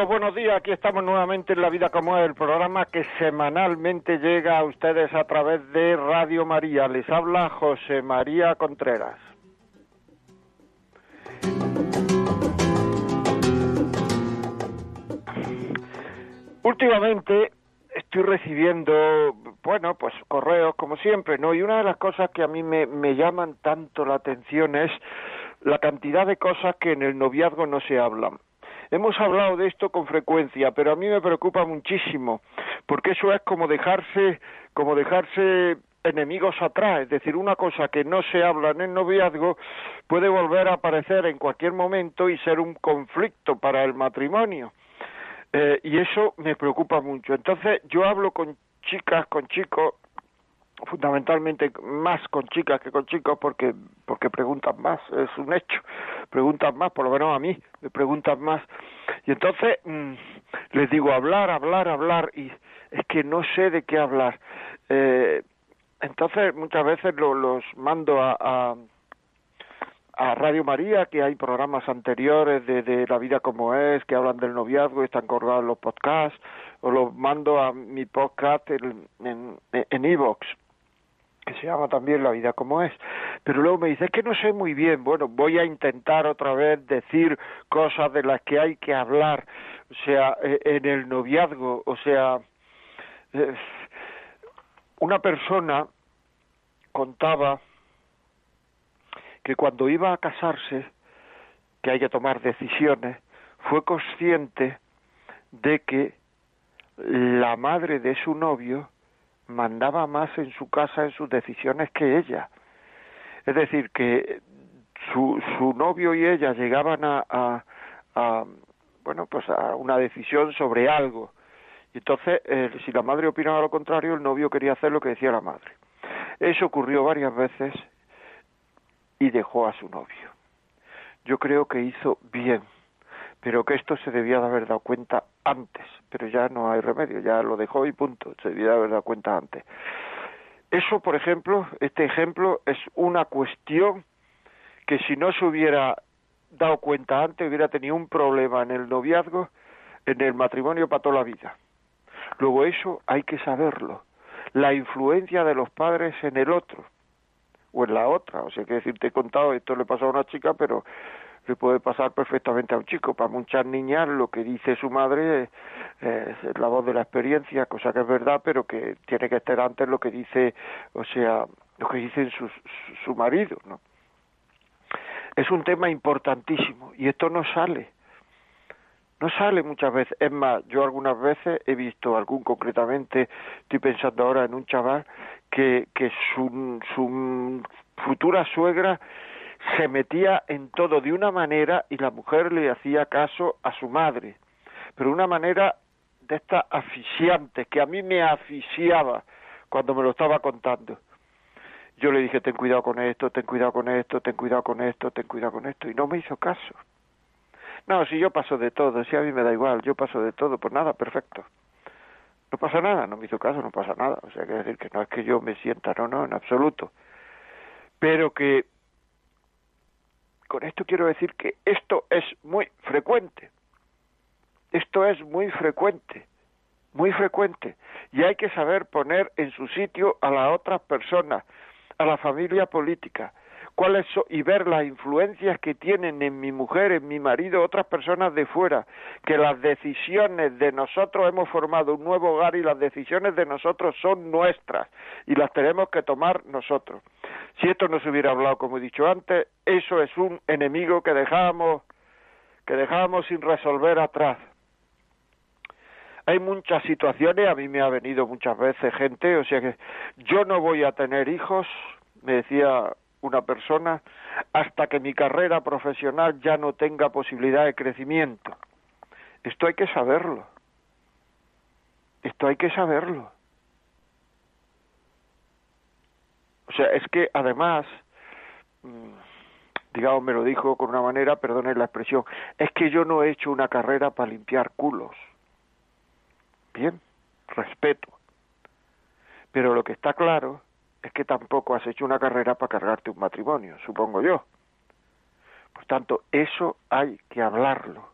Buenos días. Aquí estamos nuevamente en La Vida como es, el programa que semanalmente llega a ustedes a través de Radio María. Les habla José María Contreras. Últimamente estoy recibiendo, bueno, pues correos como siempre, ¿no? Y una de las cosas que a mí me llaman tanto la atención es la cantidad de cosas que en el noviazgo no se hablan. Hemos hablado de esto con frecuencia, pero a mí me preocupa muchísimo, porque eso es como dejarse, como dejarse enemigos atrás, es decir, una cosa que no se habla en el noviazgo puede volver a aparecer en cualquier momento y ser un conflicto para el matrimonio. Eh, y eso me preocupa mucho. Entonces, yo hablo con chicas, con chicos, fundamentalmente más con chicas que con chicos porque porque preguntan más es un hecho. Preguntan más por lo menos a mí me preguntan más. Y entonces mm, les digo hablar hablar hablar y es que no sé de qué hablar. Eh, entonces muchas veces lo, los mando a, a Radio María, que hay programas anteriores de, de, La vida como es, que hablan del noviazgo y están colgados los podcasts, o los mando a mi podcast en en Evox, que se llama también La vida como es. Pero luego me dice, es que no sé muy bien, bueno, voy a intentar otra vez decir cosas de las que hay que hablar, o sea, e, en el noviazgo, o sea, una persona contaba que cuando iba a casarse, que hay que tomar decisiones, fue consciente de que la madre de su novio mandaba más en su casa en sus decisiones que ella. Es decir, que su, su novio y ella llegaban a, a, bueno, pues a una decisión sobre algo. Y entonces, eh, si la madre opinaba lo contrario, el novio quería hacer lo que decía la madre. Eso ocurrió varias veces y dejó a su novio. Yo creo que hizo bien, pero que esto se debía de haber dado cuenta antes, pero ya no hay remedio, ya lo dejó y punto, se debía de haber dado cuenta antes. Eso, por ejemplo, este ejemplo es una cuestión que si no se hubiera dado cuenta antes hubiera tenido un problema en el noviazgo, en el matrimonio para toda la vida. Luego eso hay que saberlo. La influencia de los padres en el otro o en la otra. O sea, que decir, te he contado, esto le pasó a una chica, pero le puede pasar perfectamente a un chico. Para muchas niñas lo que dice su madre es, la voz de la experiencia, cosa que es verdad, pero que tiene que estar antes lo que dice, o sea, lo que dice su, su marido, ¿no? Es un tema importantísimo y esto no sale. No sale muchas veces. Es más, yo algunas veces he visto algún concretamente, estoy pensando ahora en un chaval que, que su, su futura suegra se metía en todo de una manera y la mujer le hacía caso a su madre, pero una manera de esta asfixiante que a mí me asfixiaba cuando me lo estaba contando. Yo le dije, ten cuidado con esto, ten cuidado con esto, ten cuidado con esto, ten cuidado con esto, y no me hizo caso. No, si yo paso de todo, si a mí me da igual, yo paso de todo, pues nada, perfecto. No pasa nada, no me hizo caso, no pasa nada. O sea, que decir que no es que yo me sienta, no, no, en absoluto. Pero que con esto quiero decir que esto es muy frecuente. Esto es muy frecuente, muy frecuente. Y hay que saber poner en su sitio a la otra persona, a la familia política. Cuáles y ver las influencias que tienen en mi mujer, en mi marido, otras personas de fuera, que las decisiones de nosotros hemos formado un nuevo hogar y las decisiones de nosotros son nuestras y las tenemos que tomar nosotros. Si esto no se hubiera hablado, como he dicho antes, eso es un enemigo que dejábamos que dejábamos sin resolver atrás. Hay muchas situaciones, a mí me ha venido muchas veces gente, o sea que yo no voy a tener hijos, me decía una persona, hasta que mi carrera profesional ya no tenga posibilidad de crecimiento. Esto hay que saberlo. Esto hay que saberlo. O sea, es que además, mm, digamos, me lo dijo con una manera, perdone la expresión, es que yo no he hecho una carrera para limpiar culos. Bien, respeto. Pero lo que está claro es que tampoco has hecho una carrera para cargarte un matrimonio, supongo yo. Por tanto, eso hay que hablarlo.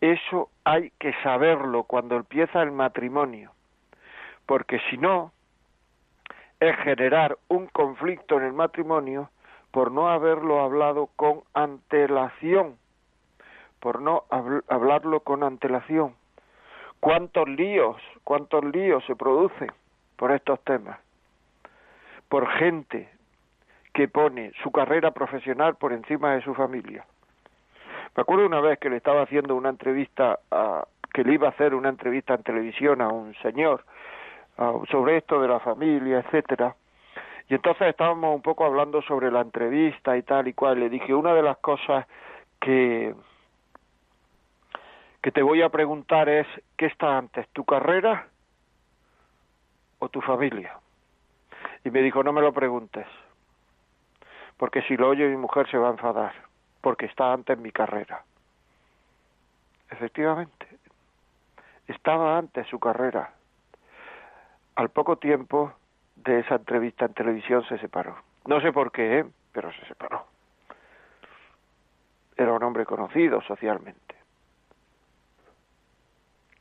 Eso hay que saberlo cuando empieza el matrimonio. Porque si no, es generar un conflicto en el matrimonio por no haberlo hablado con antelación, por no hablarlo con antelación. ¿Cuántos líos, cuántos líos se producen por estos temas? Por gente que pone su carrera profesional por encima de su familia. Me acuerdo una vez que le estaba haciendo una entrevista a, que le iba a hacer una entrevista en televisión a un señor sobre esto de la familia, etcétera. Y entonces estábamos un poco hablando sobre la entrevista y tal y cual. Le dije, una de las cosas que, que te voy a preguntar es, ¿qué está antes, tu carrera o tu familia? Y me dijo, no me lo preguntes, porque si lo oye mi mujer se va a enfadar, porque está antes mi carrera. Efectivamente, estaba antes su carrera al poco tiempo de esa entrevista en televisión se separó. No sé por qué, ¿eh? pero se separó. Era un hombre conocido socialmente.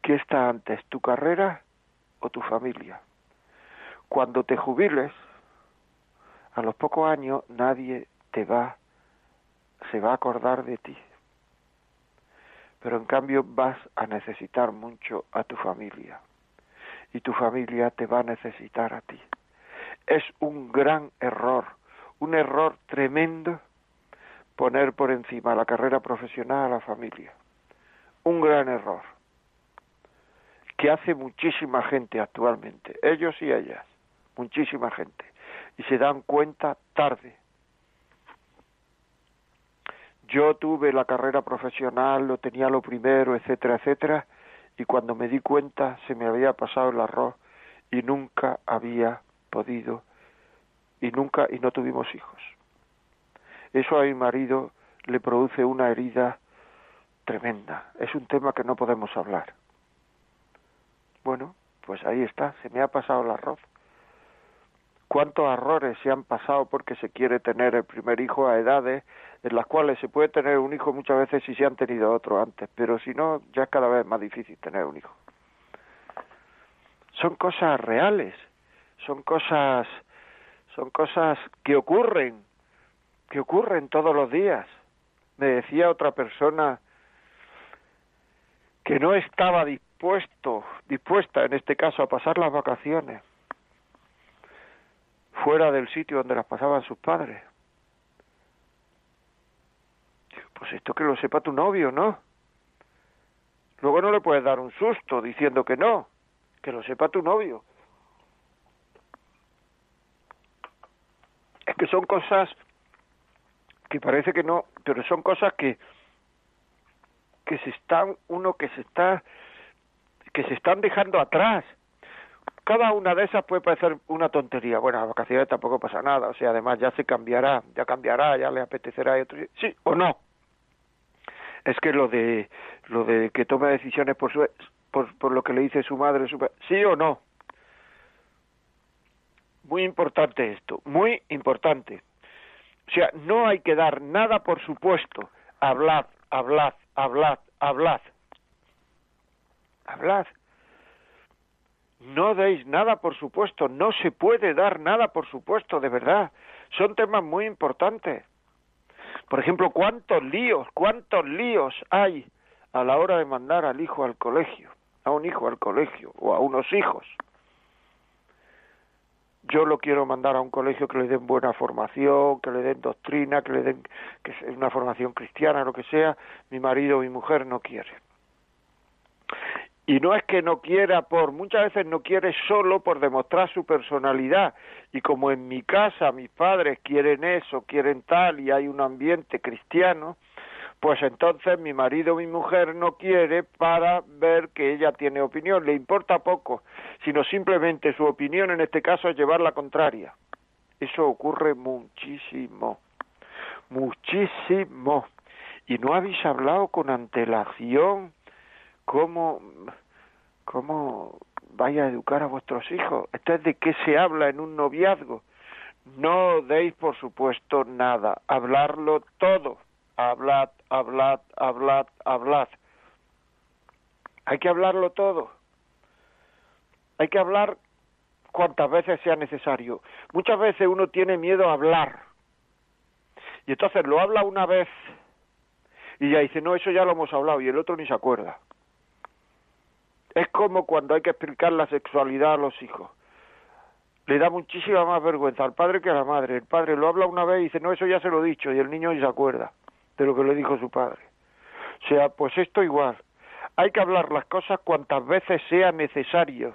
¿Qué está antes, tu carrera o tu familia? Cuando te jubiles, a los pocos años nadie te va, se va a acordar de ti. Pero en cambio vas a necesitar mucho a tu familia y tu familia te va a necesitar a ti. Es un gran error, un error tremendo poner por encima la carrera profesional a la familia. Un gran error que hace muchísima gente actualmente, ellos y ellas, muchísima gente, y se dan cuenta tarde. Yo tuve la carrera profesional, lo tenía lo primero, etcétera, etcétera, y cuando me di cuenta se me había pasado el arroz y nunca había podido y nunca y no tuvimos hijos. Eso a mi marido le produce una herida tremenda. Es un tema que no podemos hablar. Bueno, pues ahí está, se me ha pasado el arroz. ¿Cuántos errores se han pasado porque se quiere tener el primer hijo a edades en las cuales se puede tener un hijo muchas veces si se han tenido otro antes, pero si no, ya es cada vez más difícil tener un hijo. Son cosas reales, son cosas, son cosas que ocurren, que ocurren todos los días. Me decía otra persona que no estaba dispuesto, dispuesta en este caso a pasar las vacaciones fuera del sitio donde las pasaban sus padres pues esto que lo sepa tu novio, ¿no? Luego no le puedes dar un susto diciendo que no, que lo sepa tu novio. Es que son cosas que parece que no, pero son cosas que que se están uno que se está que se están dejando atrás. Cada una de esas puede parecer una tontería. Bueno, a vacaciones tampoco pasa nada, o sea, además ya se cambiará, ya cambiará, ya le apetecerá y otro... sí o no es que lo de lo de que toma decisiones por, su, por, por lo que le dice su madre, su, sí o no. Muy importante esto, muy importante. O sea, no hay que dar nada por supuesto. Hablad, hablad, hablad, hablad. Hablad. No deis nada por supuesto, no se puede dar nada por supuesto, de verdad. Son temas muy importantes. Por ejemplo, ¿cuántos líos, cuántos líos hay a la hora de mandar al hijo al colegio, a un hijo al colegio o a unos hijos? Yo lo quiero mandar a un colegio que le den buena formación, que le den doctrina, que le den que una formación cristiana, lo que sea. Mi marido o mi mujer no quiere. Y no es que no quiera por, muchas veces no quiere solo por demostrar su personalidad. Y como en mi casa mis padres quieren eso, quieren tal, y hay un ambiente cristiano, pues entonces mi marido mi mujer no quiere para ver que ella tiene opinión. Le importa poco, sino simplemente su opinión en este caso es llevar la contraria. Eso ocurre muchísimo, muchísimo. Y no habéis hablado con antelación cómo, cómo vaya a educar a vuestros hijos. Esto es de qué se habla en un noviazgo. No deis, por supuesto, nada. Hablarlo todo. Hablad, hablad, hablad, hablad. Hay que hablarlo todo. Hay que hablar cuantas veces sea necesario. Muchas veces uno tiene miedo a hablar. Y entonces lo habla una vez y ya dice, no, eso ya lo hemos hablado y el otro ni se acuerda. Es como cuando hay que explicar la sexualidad a los hijos. Le da muchísima más vergüenza al padre que a la madre. El padre lo habla una vez y dice, no, eso ya se lo he dicho, y el niño ni se acuerda de lo que le dijo su padre. O sea, pues esto igual. Hay que hablar las cosas cuantas veces sea necesario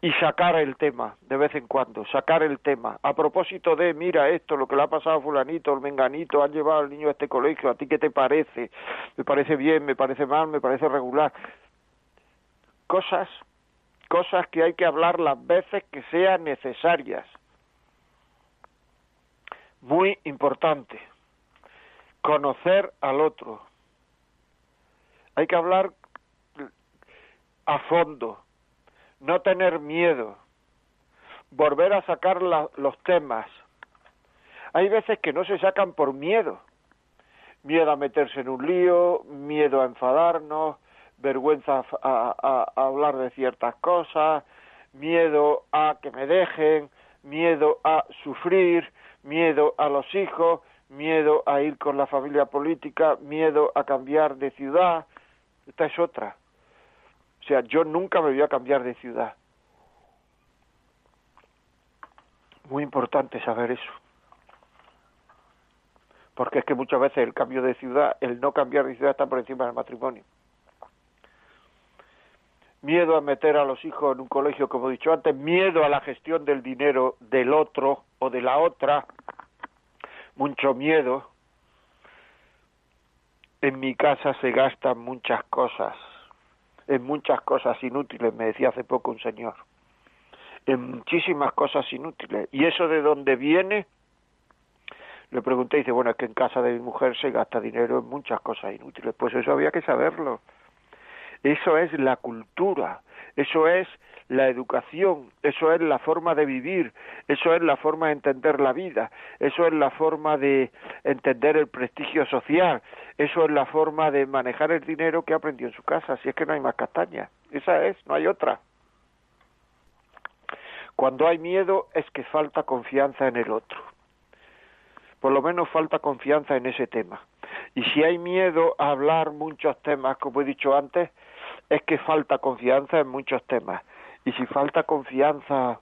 y sacar el tema de vez en cuando, sacar el tema. A propósito de, mira esto, lo que le ha pasado a fulanito, el menganito, han llevado al niño a este colegio, ¿a ti qué te parece? Me parece bien, me parece mal, me parece regular cosas, cosas que hay que hablar las veces que sean necesarias. Muy importante, conocer al otro. Hay que hablar a fondo, no tener miedo, volver a sacar los temas. Hay veces que no se sacan por miedo. Miedo a meterse en un lío, miedo a enfadarnos, vergüenza a, hablar de ciertas cosas, miedo a que me dejen, miedo a sufrir, miedo a los hijos, miedo a ir con la familia política, miedo a cambiar de ciudad. Esta es otra. O sea, yo nunca me voy a cambiar de ciudad. Muy importante saber eso. Porque es que muchas veces el cambio de ciudad, el no cambiar de ciudad está por encima del matrimonio miedo a meter a los hijos en un colegio, como he dicho antes, miedo a la gestión del dinero del otro o de la otra, mucho miedo. En mi casa se gastan muchas cosas, en muchas cosas inútiles, me decía hace poco un señor, en muchísimas cosas inútiles. ¿Y eso de dónde viene? Le pregunté y dice, bueno, es que en casa de mi mujer se gasta dinero en muchas cosas inútiles. Pues eso había que saberlo eso es la cultura, eso es la educación, eso es la forma de vivir, eso es la forma de entender la vida, eso es la forma de entender el prestigio social, eso es la forma de manejar el dinero que aprendió en su casa, si es que no hay más castaña, esa es, no hay otra. Cuando hay miedo es que falta confianza en el otro. Por lo menos falta confianza en ese tema. Y si hay miedo a hablar muchos temas, como he dicho antes, es que falta confianza en muchos temas. Y si falta confianza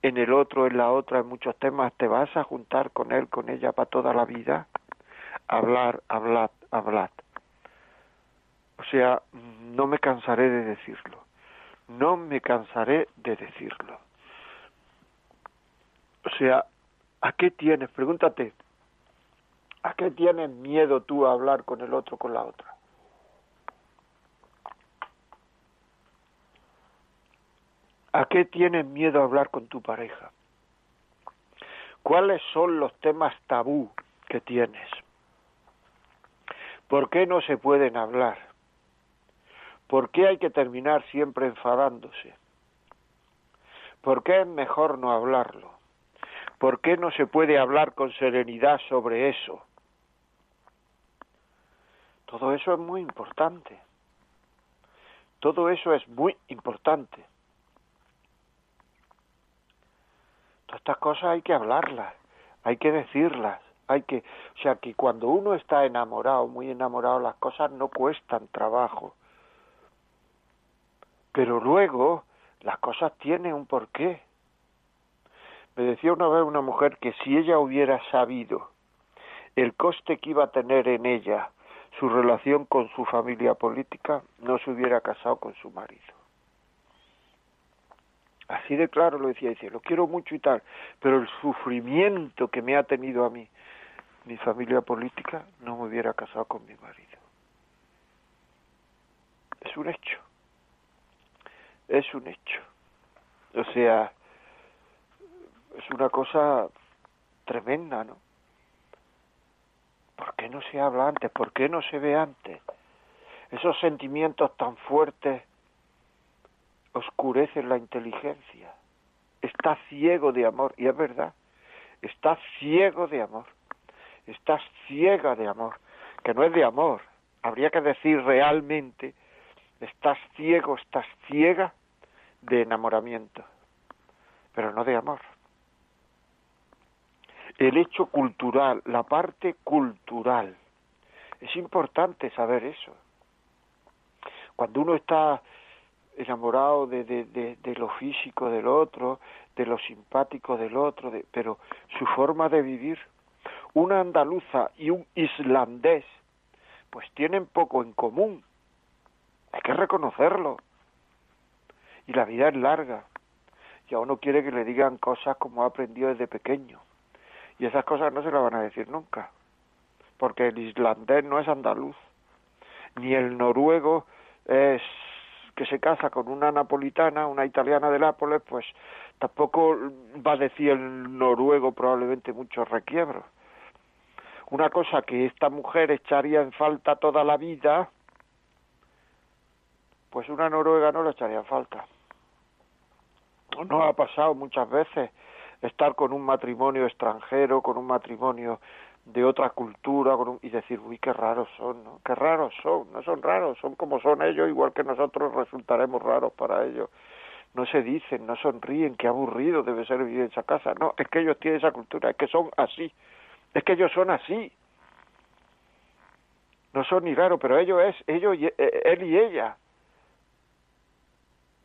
en el otro, en la otra, en muchos temas, te vas a juntar con él, con ella para toda la vida. Hablar, hablar, hablar. O sea, no me cansaré de decirlo. No me cansaré de decirlo. O sea, ¿a qué tienes? Pregúntate, ¿a qué tienes miedo tú a hablar con el otro, con la otra? ¿A qué tienes miedo a hablar con tu pareja? ¿Cuáles son los temas tabú que tienes? ¿Por qué no se pueden hablar? ¿Por qué hay que terminar siempre enfadándose? ¿Por qué es mejor no hablarlo? ¿Por qué no se puede hablar con serenidad sobre eso? Todo eso es muy importante. Todo eso es muy importante. Estas cosas hay que hablarlas, hay que decirlas, hay que, o sea, que cuando uno está enamorado, muy enamorado, las cosas no cuestan trabajo. Pero luego las cosas tienen un porqué. Me decía una vez una mujer que si ella hubiera sabido el coste que iba a tener en ella su relación con su familia política, no se hubiera casado con su marido. Así de claro lo decía, dice, lo quiero mucho y tal, pero el sufrimiento que me ha tenido a mí, mi familia política, no me hubiera casado con mi marido. Es un hecho. Es un hecho. O sea, es una cosa tremenda, ¿no? ¿Por qué no se habla antes? ¿Por qué no se ve antes? Esos sentimientos tan fuertes oscurecen la inteligencia. Está ciego de amor, y es verdad, está ciego de amor. Estás ciega de amor, que no es de amor. Habría que decir realmente, estás ciego, estás ciega de enamoramiento, pero no de amor el hecho cultural, la parte cultural. Es importante saber eso. Cuando uno está enamorado de, de, de, lo físico del otro, de lo simpático del otro, de, pero su forma de vivir, una andaluza y un islandés, pues tienen poco en común. Hay que reconocerlo. Y la vida es larga. Y a uno quiere que le digan cosas como ha aprendido desde pequeño. Y esas cosas no se las van a decir nunca, porque el islandés no es andaluz, ni el noruego es que se casa con una napolitana, una italiana de Nápoles, pues tampoco va a decir el noruego probablemente muchos requiebros. Una cosa que esta mujer echaría en falta toda la vida, pues una noruega no lo echaría en falta. No ha pasado muchas veces estar con un matrimonio extranjero, con un matrimonio de otra cultura y decir, uy, qué raros son, ¿no? Qué raros son, no son raros, son como son ellos, igual que nosotros resultaremos raros para ellos. No se dicen, no sonríen, qué aburrido debe ser vivir en esa casa. No, es que ellos tienen esa cultura, es que son así, es que ellos son así. No son ni raros, pero ellos es, ellos, eh, él y ella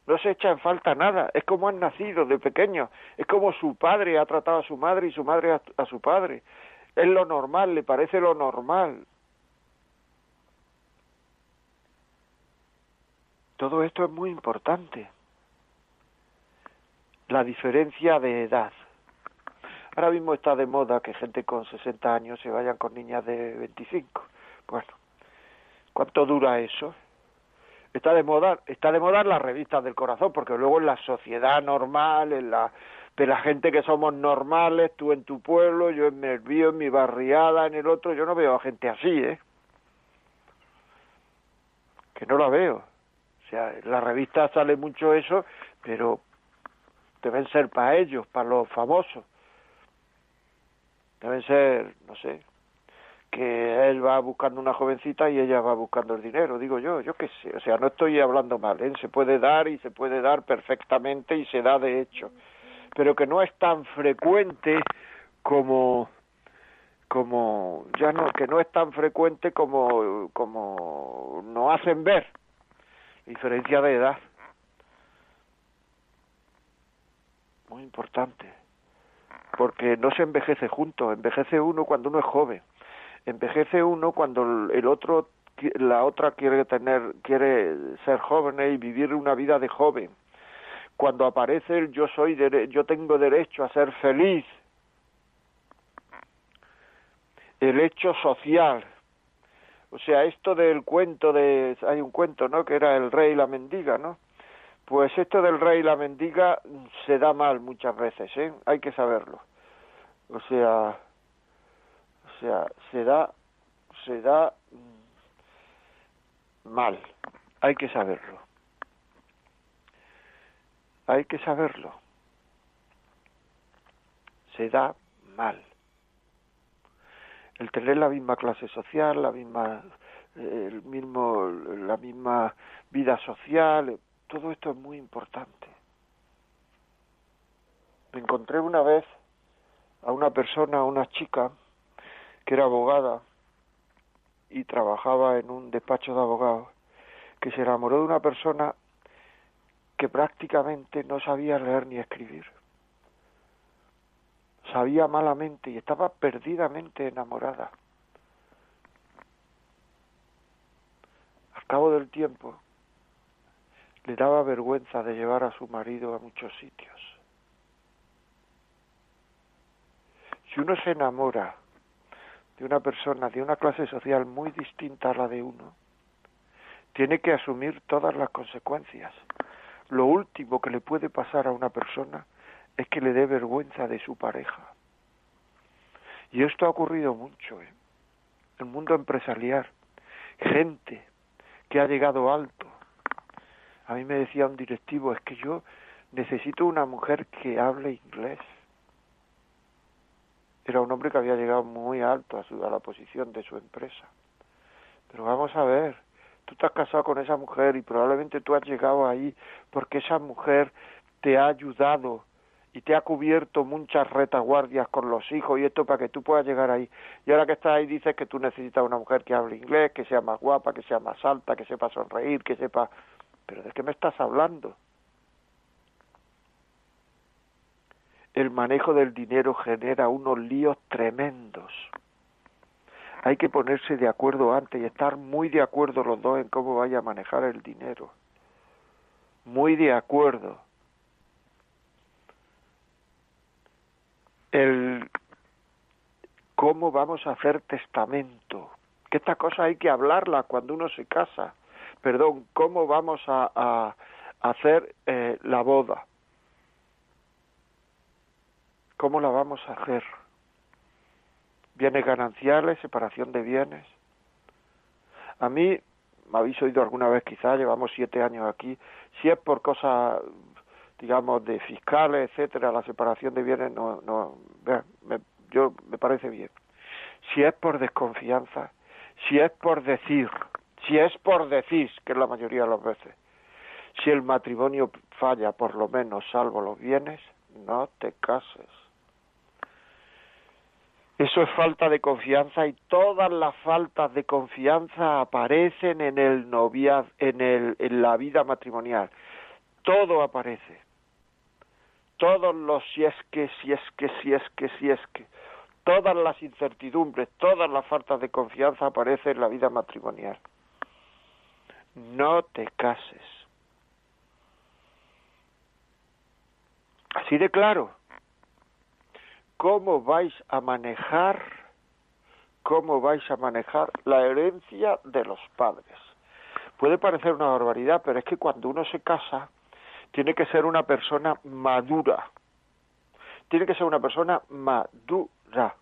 no se echa en falta nada, es como han nacido de pequeños, es como su padre ha tratado a su madre y su madre a, su padre, es lo normal, le parece lo normal. Todo esto es muy importante. La diferencia de edad. Ahora mismo está de moda que gente con 60 años se vayan con niñas de 25. Bueno, ¿cuánto dura eso? está de moda está de moda las revistas del corazón porque luego en la sociedad normal en la de la gente que somos normales tú en tu pueblo yo en en mi barriada en el otro yo no veo a gente así eh que no la veo. O sea en la revista sale mucho eso pero deben ser para ellos para los famosos. Deben ser no sé que él va buscando una jovencita y ella va buscando el dinero, digo yo, yo qué sé, o sea, no estoy hablando mal, ¿eh? se puede dar y se puede dar perfectamente y se da de hecho, pero que no es tan frecuente como como ya no que no es tan frecuente como como nos hacen ver diferencia de edad. Muy importante porque no se envejece junto envejece uno cuando uno es joven envejece uno cuando el otro la otra quiere tener quiere ser joven y vivir una vida de joven cuando aparece el yo soy yo tengo derecho a ser feliz. El hecho social. O sea esto del cuento de hay un cuento no que era el rey y la mendiga no pues esto del rey y la mendiga se da mal muchas veces eh hay que saberlo. O sea o sea, se da, se da mal. Hay que saberlo. Hay que saberlo. Se da mal. El tener la misma clase social, la misma, el mismo, la misma vida social, todo esto es muy importante. Me encontré una vez a una persona, a una chica, que era abogada y trabajaba en un despacho de abogados, que se enamoró de una persona que prácticamente no sabía leer ni escribir. Sabía malamente y estaba perdidamente enamorada. Al cabo del tiempo, le daba vergüenza de llevar a su marido a muchos sitios. Si uno se enamora de una persona de una clase social muy distinta a la de uno, tiene que asumir todas las consecuencias. Lo último que le puede pasar a una persona es que le dé vergüenza de su pareja. Y esto ha ocurrido mucho en el mundo empresarial. Gente que ha llegado alto. A mí me decía un directivo, es que yo necesito una mujer que hable inglés. Era un hombre que había llegado muy alto a, su, a la posición de su empresa. Pero vamos a ver, tú has casado con esa mujer y probablemente tú has llegado ahí porque esa mujer te ha ayudado y te ha cubierto muchas retaguardias con los hijos y esto para que tú puedas llegar ahí. Y ahora que estás ahí dices que tú necesitas una mujer que hable inglés, que sea más guapa, que sea más alta, que sepa sonreír, que sepa... Pero ¿de qué me estás hablando? El manejo del dinero genera unos líos tremendos hay que ponerse de acuerdo antes y estar muy de acuerdo los dos en cómo vaya a manejar el dinero. Muy de acuerdo. El cómo vamos a hacer testamento. Que esta cosa hay que hablarla cuando uno se casa. Perdón, cómo vamos a, a, hacer eh, la boda. ¿Cómo la vamos a hacer? Bienes gananciales, separación de bienes. A mí, me habéis oído alguna vez quizá, llevamos siete años aquí, si es por cosas, digamos, de fiscales, etcétera, la separación de bienes, no, no, me, yo, me parece bien. Si es por desconfianza, si es por decir, si es por decir, que es la mayoría de las veces, si el matrimonio falla por lo menos salvo los bienes, no te cases. Eso es falta de confianza y todas las faltas de confianza aparecen en el en, el, en la vida matrimonial. Todo aparece. Todos los si es que, si es que, si es que, si es que. Todas las incertidumbres, todas las faltas de confianza aparecen en la vida matrimonial. No te cases. Así de claro cómo vais a manejar cómo vais a manejar la herencia de los padres. Puede parecer una barbaridad, pero es que cuando uno se casa tiene que ser una persona madura. Tiene que ser una persona madura.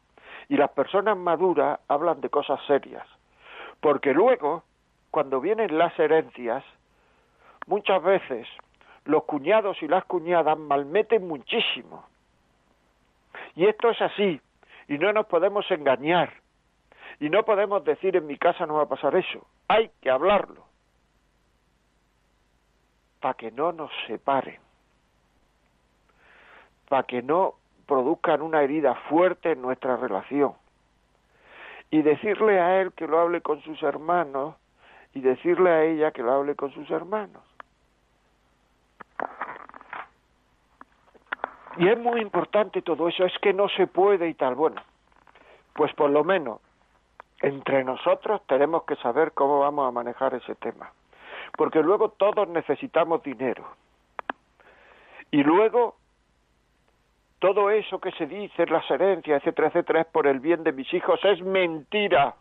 Y las personas maduras hablan de cosas serias. Porque luego, cuando vienen las herencias, muchas veces los cuñados y las cuñadas malmeten muchísimo y esto es así, y no nos podemos engañar, y no podemos decir en mi casa no va a pasar eso, hay que hablarlo, para que no nos separen, para que no produzcan una herida fuerte en nuestra relación, y decirle a él que lo hable con sus hermanos, y decirle a ella que lo hable con sus hermanos. Y es muy importante todo eso, es que no se puede y tal. Bueno, pues por lo menos entre nosotros tenemos que saber cómo vamos a manejar ese tema. Porque luego todos necesitamos dinero. Y luego todo eso que se dice, las herencias, etcétera, etcétera, es por el bien de mis hijos, es mentira.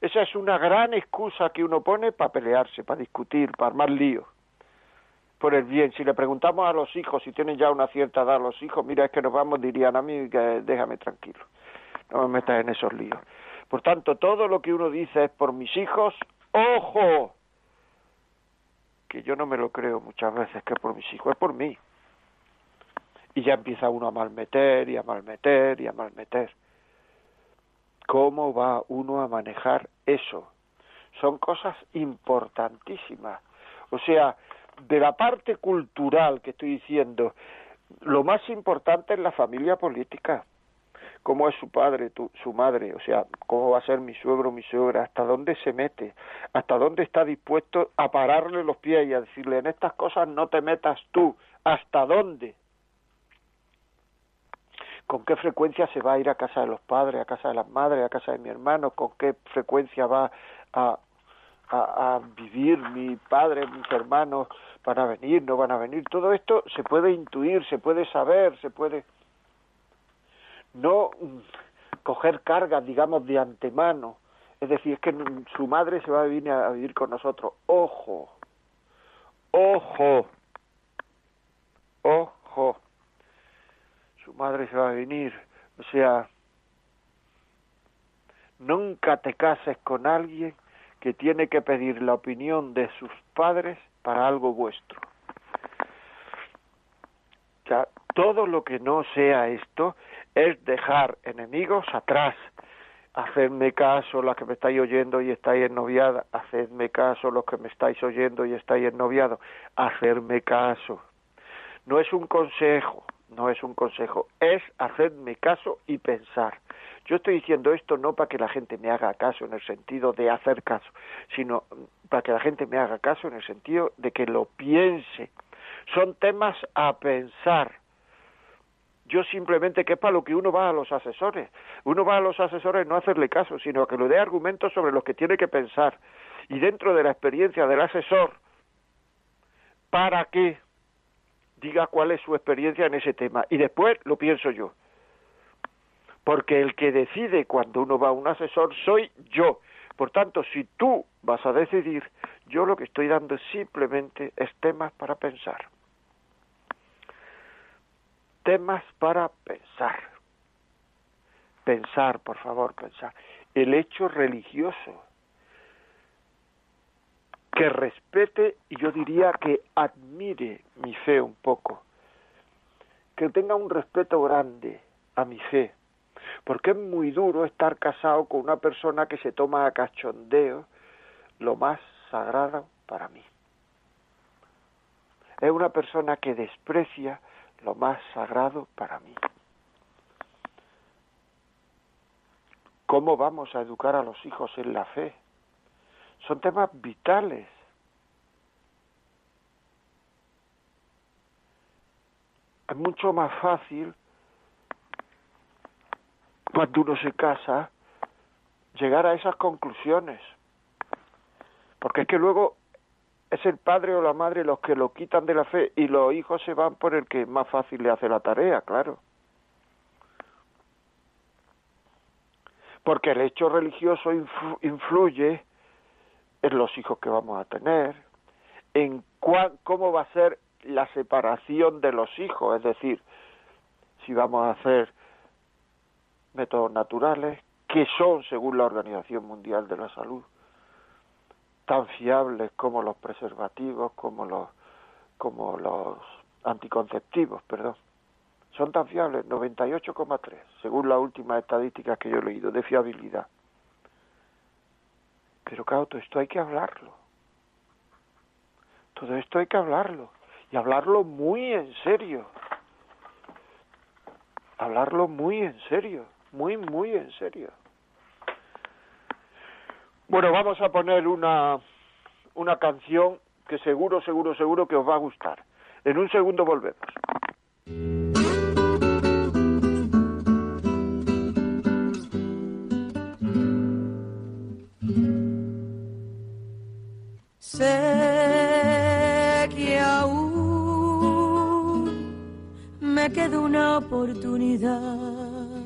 Esa es una gran excusa que uno pone para pelearse, para discutir, para armar líos por el bien. Si le preguntamos a los hijos si tienen ya una cierta edad los hijos, mira, es que nos vamos, dirían a mí, que déjame tranquilo, no me metas en esos líos. Por tanto, todo lo que uno dice es por mis hijos, ojo, que yo no me lo creo muchas veces que es por mis hijos, es por mí. Y ya empieza uno a malmeter y a malmeter y a malmeter. ¿Cómo va uno a manejar eso? Son cosas importantísimas. O sea, de la parte cultural que estoy diciendo, Lo más importante es la familia política. ¿Cómo es su padre, su madre? O sea, ¿cómo va a ser mi suegro, mi suegra? ¿Hasta dónde se mete? ¿Hasta dónde está dispuesto a pararle los pies y a decirle, en estas cosas no te metas tú? ¿Hasta dónde? ¿Con qué frecuencia se va a ir a casa de los padres, a casa de las madres, a casa de mi hermano? ¿Con qué frecuencia va a, a, vivir mi padre, mis hermanos? ¿Van a venir, no van a venir? Todo esto se puede intuir, se puede saber, se puede no coger cargas, digamos, de antemano. Es decir, es que su madre se va a venir a vivir con nosotros. Ojo, ojo, ojo. Su madre se va a venir. O sea, nunca te cases con alguien que tiene que pedir la opinión de sus padres para algo vuestro. Todo lo que no sea esto es dejar enemigos atrás. Hacedme caso los que me estáis oyendo y estáis ennoviada. Hacedme caso los que me estáis oyendo y estáis ennoviados. Hacerme caso. No es un consejo, no es un consejo, es hacerme caso y pensar. Yo estoy diciendo esto no para que la gente me haga caso en el sentido de hacer caso, sino para que la gente me haga caso en el sentido de que lo piense. Son temas a pensar yo simplemente que es para lo que uno va a los asesores. Uno va a los asesores no a hacerle caso, sino a que le dé argumentos sobre los que tiene que pensar. Y dentro de la experiencia del asesor, para que diga cuál es su experiencia en ese tema. Y después lo pienso yo. Porque el que decide cuando uno va a un asesor soy yo. Por tanto, si tú vas a decidir, yo lo que estoy dando simplemente es temas para pensar temas para pensar. Pensar, por favor, pensar. El hecho religioso que respete y yo diría que admire mi fe un poco, que tenga un respeto grande a mi fe, porque es muy duro estar casado con una persona que se toma a cachondeo lo más sagrado para mí. Es una persona que desprecia lo más sagrado para mí. ¿Cómo vamos a educar a los hijos en la fe? Son temas vitales. Es mucho más fácil cuando uno se casa llegar a esas conclusiones. Porque es que luego es el padre o la madre los que lo quitan de la fe y los hijos se van por el que más fácil le hace la tarea, claro. Porque el hecho religioso influye en los hijos que vamos a tener, en cómo va a ser la separación de los hijos, es decir, si vamos a hacer métodos naturales, que son, según la Organización Mundial de la Salud, tan fiables como los preservativos, como los, como los anticonceptivos, perdón. Son tan fiables, 98,3, según las últimas estadísticas que yo he leído, de fiabilidad. Pero todo esto hay que hablarlo. Todo esto hay que hablarlo. Y hablarlo muy en serio. Hablarlo muy en serio. Muy, muy en serio. Bueno, vamos a poner una, una canción que seguro, seguro, seguro que os va a gustar. En un segundo volvemos. Sé que aún me queda una oportunidad.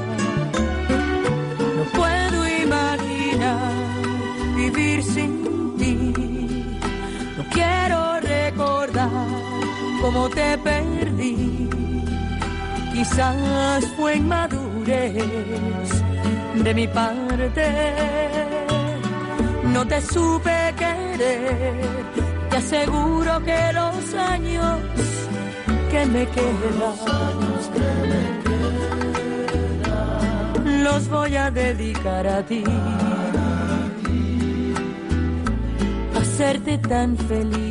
Cómo te perdí, quizás fue inmadurez de mi parte. No te supe querer, te aseguro que los años que me quedan los voy a dedicar a ti. Hacerte tan feliz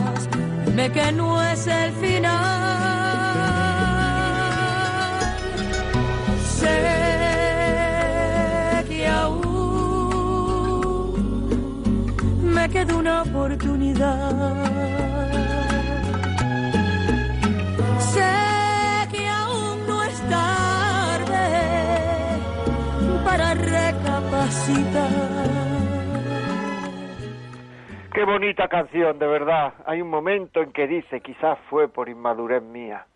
Dime que no es el final. queda una oportunidad. Sé que aún no es tarde para recapacitar. Qué bonita canción, de verdad. Hay un momento en que dice, quizás fue por inmadurez mía.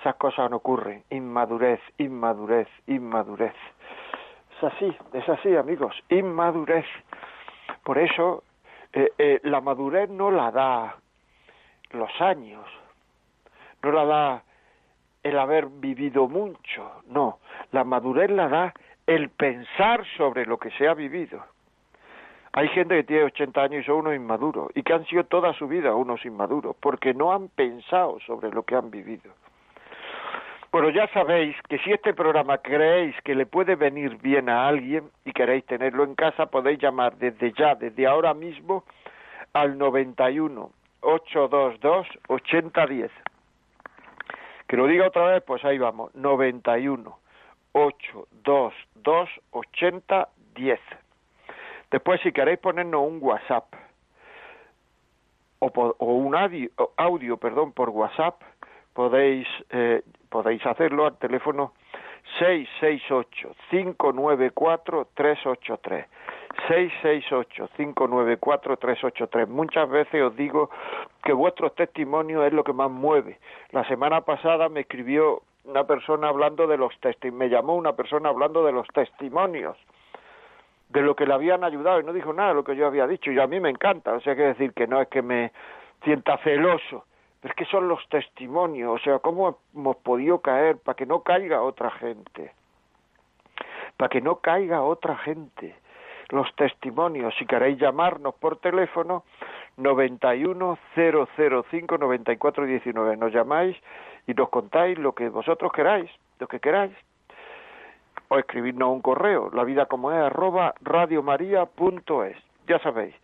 Esas cosas no ocurren. Inmadurez, inmadurez, inmadurez. Es así, es así, amigos. Inmadurez. Por eso eh, eh, la madurez no la da los años, no la da el haber vivido mucho, no, la madurez la da el pensar sobre lo que se ha vivido. Hay gente que tiene 80 años y son unos inmaduros, y que han sido toda su vida unos inmaduros, porque no han pensado sobre lo que han vivido. Bueno, ya sabéis que si este programa creéis que le puede venir bien a alguien y queréis tenerlo en casa, podéis llamar desde ya, desde ahora mismo, al 91 822 8010. Que lo diga otra vez, pues ahí vamos, 91 822 8010. Después, si queréis ponernos un WhatsApp o, o un audio, audio, perdón, por WhatsApp, podéis eh, podéis hacerlo al teléfono 668-594-383. 668-594-383. Muchas veces os digo que vuestros testimonios es lo que más mueve. La semana pasada me escribió una persona hablando de los testimonios, me llamó una persona hablando de los testimonios, de lo que le habían ayudado y no dijo nada de lo que yo había dicho y a mí me encanta, o sea, que decir que no es que me sienta celoso, es que son los testimonios, o sea, cómo hemos podido caer para que no caiga otra gente, para que no caiga otra gente. Los testimonios, si queréis llamarnos por teléfono, 910059419. Nos llamáis y nos contáis lo que vosotros queráis, lo que queráis. O escribirnos un correo, la vida como es, arroba radiomaria.es. Ya sabéis,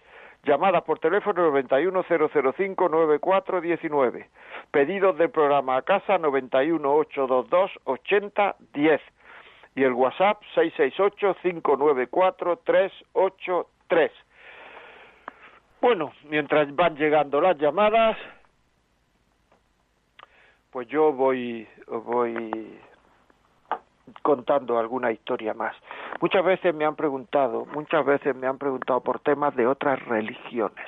Llamada por teléfono 910059419. Pedidos del programa a casa 918228010. Y el WhatsApp 668594383. Bueno, mientras van llegando las llamadas, pues yo voy voy contando alguna historia más. Muchas veces me han preguntado, muchas veces me han preguntado por temas de otras religiones,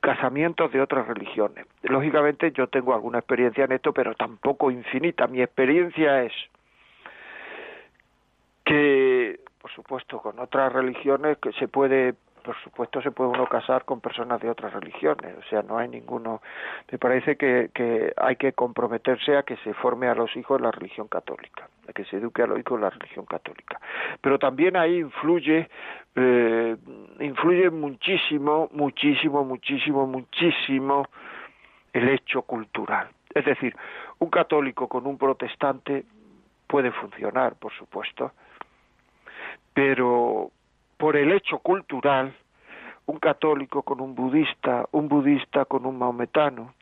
casamientos de otras religiones. Lógicamente yo tengo alguna experiencia en esto, pero tampoco infinita. Mi experiencia es que por supuesto, con otras religiones que se puede por supuesto se puede uno casar con personas de otras religiones, o sea, no hay ninguno, me parece que, que hay que comprometerse a que se forme a los hijos la religión católica, a que se eduque a los hijos la religión católica. Pero también ahí influye, eh, influye muchísimo, muchísimo, muchísimo, muchísimo el hecho cultural. Es decir, un católico con un protestante puede funcionar, por supuesto, pero por el hecho cultural, un católico con un budista, un budista con un maometano,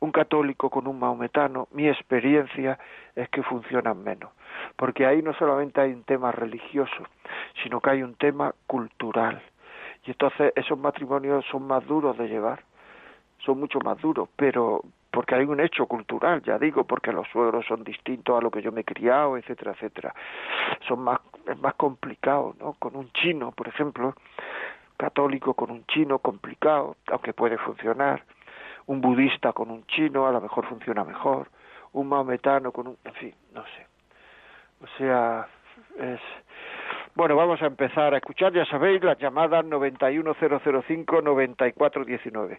un católico con un maometano, mi experiencia es que funcionan menos, porque ahí no solamente hay un tema religioso, sino que hay un tema cultural. Y entonces esos matrimonios son más duros de llevar, son mucho más duros, pero porque hay un hecho cultural, ya digo, porque los suegros son distintos a lo que yo me he criado, etcétera, etcétera. Son más, es más complicado, ¿no? Con un chino, por ejemplo, católico con un chino, complicado, aunque puede funcionar. Un budista con un chino, a lo mejor funciona mejor. Un maometano con un, en fin, no sé. O sea, es, bueno, vamos a empezar a escuchar, ya sabéis, las llamadas 91005-9419.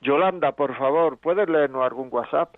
Yolanda, por favor, ¿puedes leernos algún WhatsApp?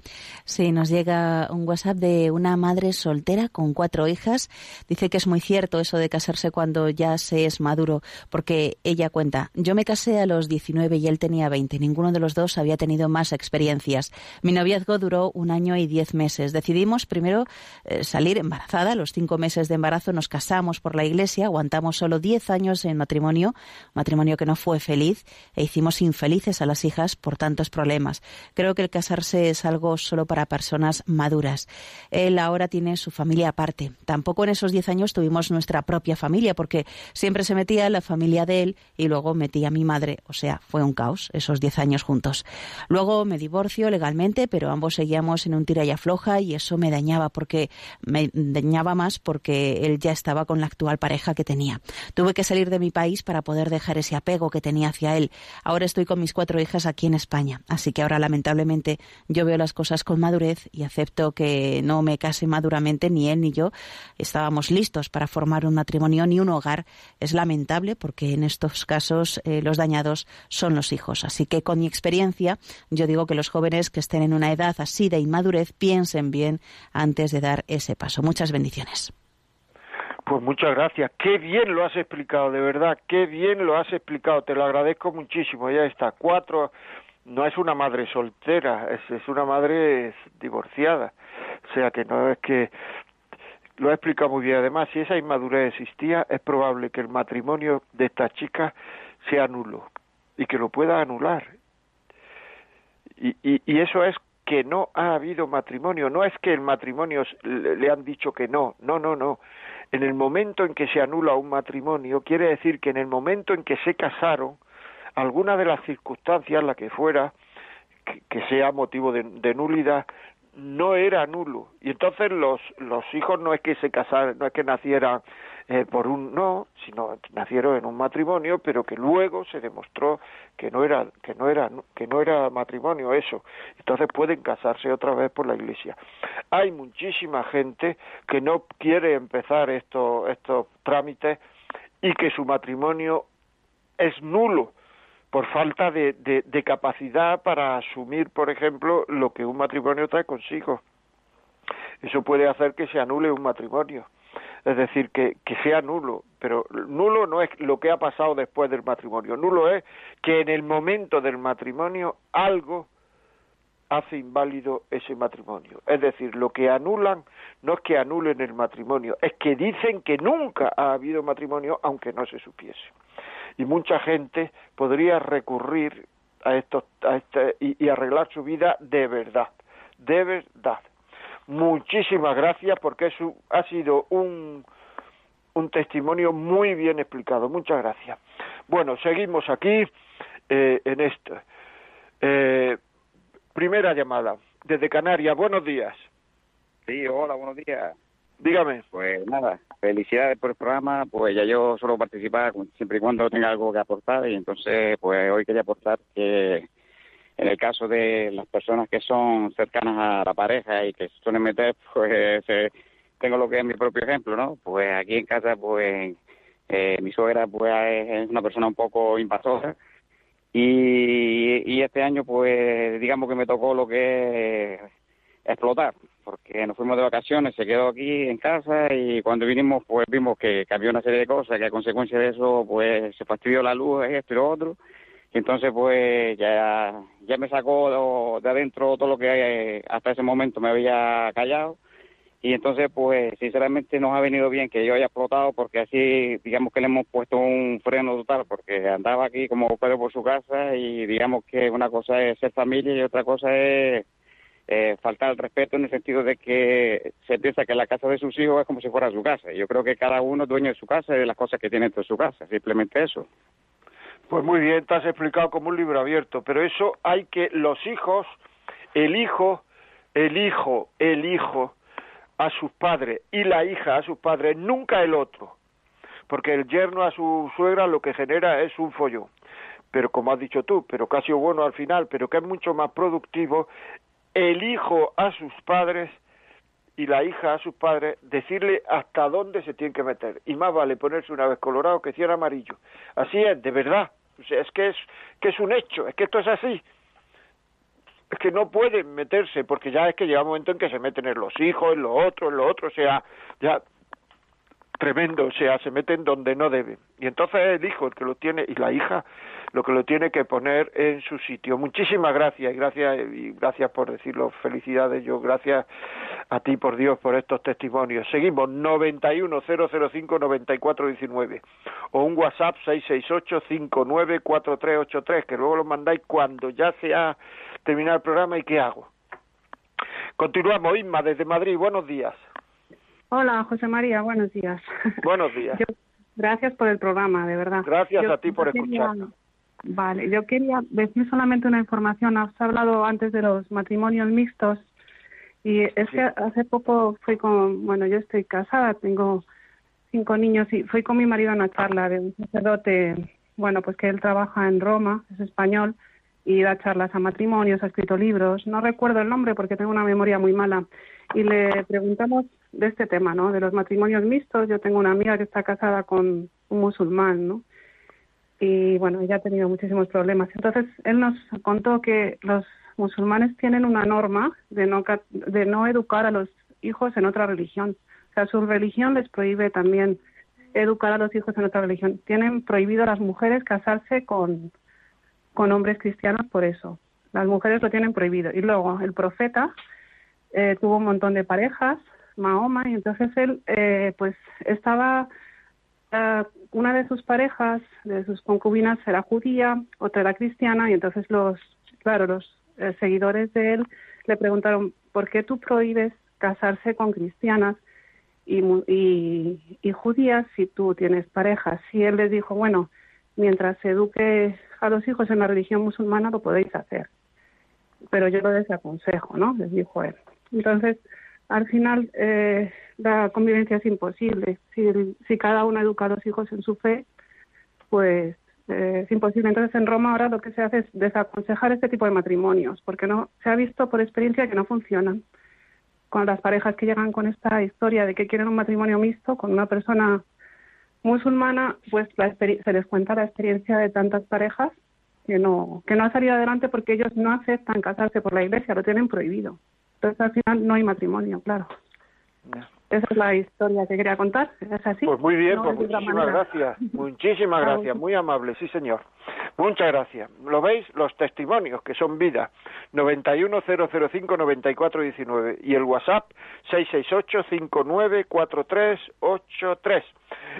Sí, nos llega un WhatsApp de una madre soltera con cuatro hijas. Dice que es muy cierto eso de casarse cuando ya se es maduro, porque ella cuenta, yo me casé a los 19 y él tenía 20. Ninguno de los dos había tenido más experiencias. Mi noviazgo duró un año y diez meses. Decidimos primero eh, salir embarazada. Los cinco meses de embarazo nos casamos por la iglesia aguantamos solo 10 años en matrimonio, matrimonio que no fue feliz, e hicimos infelices a las hijas por tantos problemas. Creo que el casarse es algo solo para personas maduras. Él ahora tiene su familia aparte. Tampoco en esos 10 años tuvimos nuestra propia familia, porque siempre se metía la familia de él y luego metía a mi madre. O sea, fue un caos esos 10 años juntos. Luego me divorcio legalmente, pero ambos seguíamos en un tira y afloja y eso me dañaba porque me dañaba más porque él ya estaba con la actual pareja que tenía. Tuve que salir de mi país para poder dejar ese apego que tenía hacia él. Ahora estoy con mis cuatro hijas aquí en España, así que ahora lamentablemente yo veo las cosas con madurez y acepto que no me case maduramente ni él ni yo. Estábamos listos para formar un matrimonio ni un hogar. Es lamentable porque en estos casos eh, los dañados son los hijos. Así que con mi experiencia yo digo que los jóvenes que estén en una edad así de inmadurez piensen bien antes de dar ese paso. Muchas bendiciones. Pues muchas gracias. Qué bien lo has explicado, de verdad. Qué bien lo has explicado. Te lo agradezco muchísimo. Ya está. Cuatro. No es una madre soltera, es, una madre divorciada. O sea que no es que lo ha explicado muy bien. Además, si esa inmadurez existía, es probable que el matrimonio de esta chica sea nulo y que lo pueda anular. Y, y, y, eso es que no ha habido matrimonio. No es que el matrimonio le han dicho que no. No, no, no en el momento en que se anula un matrimonio, quiere decir que en el momento en que se casaron, alguna de las circunstancias, la que fuera, que, sea motivo de, de, nulidad, no era nulo. Y entonces los, los hijos no es que se casaran, no es que nacieran eh, por un no, sino nacieron en un matrimonio, pero que luego se demostró que no era que no era que no era matrimonio eso. Entonces pueden casarse otra vez por la Iglesia. Hay muchísima gente que no quiere empezar estos estos trámites y que su matrimonio es nulo por falta de, de, de capacidad para asumir, por ejemplo, lo que un matrimonio trae consigo. Eso puede hacer que se anule un matrimonio es decir, que, que sea nulo, pero nulo no es lo que ha pasado después del matrimonio, nulo es que en el momento del matrimonio algo hace inválido ese matrimonio. Es decir, lo que anulan no es que anulen el matrimonio, es que dicen que nunca ha habido matrimonio aunque no se supiese. Y mucha gente podría recurrir a esto a este, y arreglar su vida de verdad, de verdad muchísimas gracias porque eso ha sido un, un testimonio muy bien explicado. Muchas gracias. Bueno, seguimos aquí eh, en esto. Eh, primera llamada desde Canarias. Buenos días. Sí, hola, buenos días. Dígame. Pues nada, felicidades por el programa. Pues ya yo suelo participar siempre y cuando tenga algo que aportar y entonces pues hoy quería aportar que en el caso de las personas que son cercanas a la pareja y que se suelen meter, pues eh, tengo lo que es mi propio ejemplo, ¿no? Pues aquí en casa, pues Eh, mi suegra pues es una persona un poco invasora y, y este año pues digamos que me tocó lo que es explotar, porque nos fuimos de vacaciones, se quedó aquí en casa y cuando vinimos pues vimos que cambió una serie de cosas, que a consecuencia de eso pues se fastidió la luz, esto y lo otro, entonces pues ya, ya me sacó de adentro todo lo que eh, hasta ese momento me había callado y entonces pues sinceramente nos ha venido bien que yo haya explotado porque así digamos que le hemos puesto un freno total porque andaba aquí como Pedro por su casa y digamos que una cosa es ser familia y otra cosa es eh, faltar el respeto en el sentido de que se piensa que la casa de sus hijos es como si fuera su casa. Yo creo que cada uno es dueño de su casa y de las cosas que tiene dentro de su casa, simplemente eso. Pues muy bien, te has explicado como un libro abierto, pero eso hay que los hijos, el hijo, el hijo, el hijo a sus padres y la hija a sus padres, nunca el otro, porque el yerno a su suegra lo que genera es un follón. Pero como has dicho tú, pero casi bueno al final, pero que es mucho más productivo el hijo a sus padres y la hija a sus padres decirle hasta dónde se tienen que meter. Y más vale ponerse una vez colorado que cierra amarillo. Así es, de verdad. O sea, es que es, que es un hecho, es que esto es así. Es que no pueden meterse, porque ya es que llega un momento en que se meten en los hijos, en los otros, en los otros, o sea, ya tremendo, o sea, se meten donde no deben. Y entonces el hijo el que lo tiene, y la hija, lo que lo tiene que poner en su sitio. Muchísimas gracias y gracias y gracias por decirlo. Felicidades, yo gracias a ti por Dios por estos testimonios. Seguimos 910059419 o un WhatsApp 668594383 que luego lo mandáis cuando ya se ha terminado el programa y qué hago. Continuamos, Isma, desde Madrid. Buenos días. Hola, José María, buenos días. Buenos días. gracias por el programa, de verdad. Gracias a ti por escuchar. Vale, yo quería decir solamente una información. Has hablado antes de los matrimonios mixtos y es que hace poco fui con, bueno, yo estoy casada, tengo cinco niños y fui con mi marido a una charla de un sacerdote, bueno, pues que él trabaja en Roma, es español, y da charlas a matrimonios, ha escrito libros. No recuerdo el nombre porque tengo una memoria muy mala. Y le preguntamos de este tema, ¿no? De los matrimonios mixtos. Yo tengo una amiga que está casada con un musulmán, ¿no? y bueno, ella ha tenido muchísimos problemas. Entonces, él nos contó que los musulmanes tienen una norma de no, de no educar a los hijos en otra religión. O sea, su religión les prohíbe también educar a los hijos en otra religión. Tienen prohibido a las mujeres casarse con, con hombres cristianos por eso. Las mujeres lo tienen prohibido. Y luego el profeta eh, tuvo un montón de parejas, Mahoma, y entonces él eh, pues estaba una de sus parejas, de sus concubinas, era judía, otra era cristiana, y entonces los, claro, los eh, seguidores de él le preguntaron, ¿por qué tú prohíbes casarse con cristianas y, y, judías si tú tienes parejas? Y él les dijo, bueno, mientras se eduque a los hijos en la religión musulmana lo podéis hacer, pero yo lo desaconsejo, ¿no? Les dijo él. Entonces, al final eh, la convivencia es imposible. Si, cada uno educa a los hijos en su fe, pues eh, es imposible. Entonces en Roma ahora lo que se hace es desaconsejar este tipo de matrimonios, porque no se ha visto por experiencia que no funcionan. Con las parejas que llegan con esta historia de que quieren un matrimonio mixto con una persona musulmana, pues se les cuenta la experiencia de tantas parejas que no ha salido adelante porque ellos no aceptan casarse por la iglesia, lo tienen prohibido. Entonces al final no hay matrimonio, claro. Esa es la historia que quería contar, ¿es así? Pues muy bien, pues muchísimas gracias, muchísimas gracias, muy amable, sí señor. Muchas gracias. ¿Lo veis? Los testimonios, que son vida. 910059419 y el WhatsApp 668594383.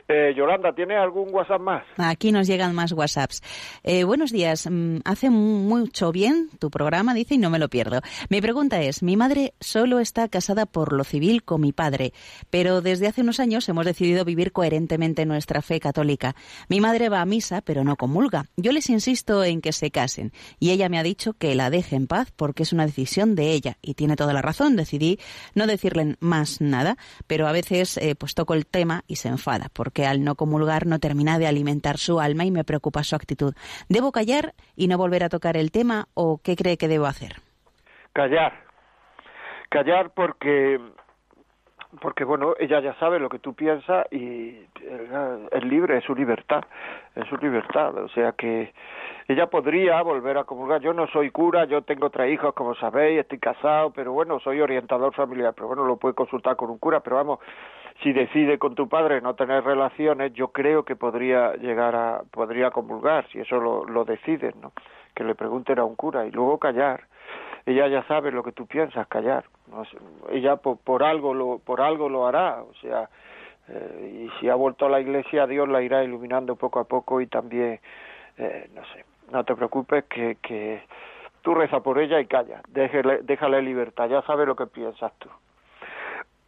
Eh, Yolanda, ¿tiene algún WhatsApp más? Aquí nos llegan más WhatsApps. Eh, buenos días. Mm, hace mucho bien tu programa, dice, y no me lo pierdo. Mi pregunta es, mi madre solo está casada por lo civil con mi padre, pero desde hace unos años hemos decidido vivir coherentemente nuestra fe católica. Mi madre va a misa, pero no comulga. Yo insisto en que se casen, y ella me ha dicho que la deje en paz porque es una decisión de ella, y tiene toda la razón. Decidí no decirle más nada, pero a veces eh, pues toco el tema y se enfada porque al no comulgar no termina de alimentar su alma y me preocupa su actitud. ¿Debo callar y no volver a tocar el tema o qué cree que debo hacer? Callar. Callar porque porque bueno, ella ya sabe lo que tú piensas y es libre, es su libertad, es su libertad, o sea que ella podría volver a comulgar. Yo no soy cura, yo tengo tres hijos, como sabéis, estoy casado, pero bueno, soy orientador familiar, pero bueno, lo puede consultar con un cura, pero vamos, si decide con tu padre no tener relaciones, yo creo que podría llegar a, podría comulgar, si eso lo, lo deciden, ¿no? Que le pregunten a un cura y luego callar ella ya sabe lo que tú piensas, callar. Ella por, por, algo lo, por algo lo hará, o sea, eh, y si ha vuelto a la iglesia, Dios la irá iluminando poco a poco y también, eh, no sé, no te preocupes que, que tú reza por ella y calla, déjale, déjale libertad, ya sabe lo que piensas tú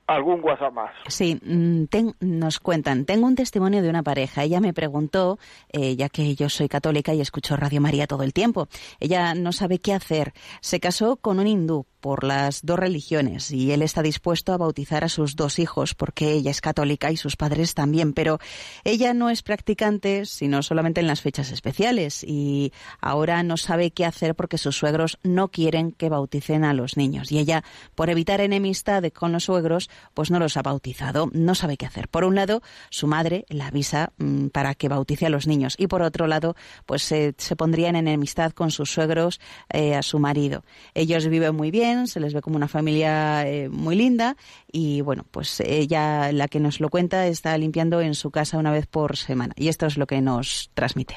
algún WhatsApp más. Sí, mm, nos cuentan, tengo un testimonio de una pareja. Ella me preguntó, eh, ya que yo soy católica y escucho Radio María todo el tiempo, ella no sabe qué hacer. Se casó con un hindú por las dos religiones y él está dispuesto a bautizar a sus dos hijos porque ella es católica y sus padres también, pero ella no es practicante sino solamente en las fechas especiales y ahora no sabe qué hacer porque sus suegros no quieren que bauticen a los niños y ella, por evitar enemistad con los suegros, pues no los ha bautizado, no sabe qué hacer. Por un lado, su madre la avisa mmm, para que bautice a los niños y por otro lado, pues se, se pondría en enemistad con sus suegros eh, a su marido. Ellos viven muy bien, se les ve como una familia eh, muy linda y bueno, pues ella, la que nos lo cuenta, está limpiando en su casa una vez por semana y esto es lo que nos transmite.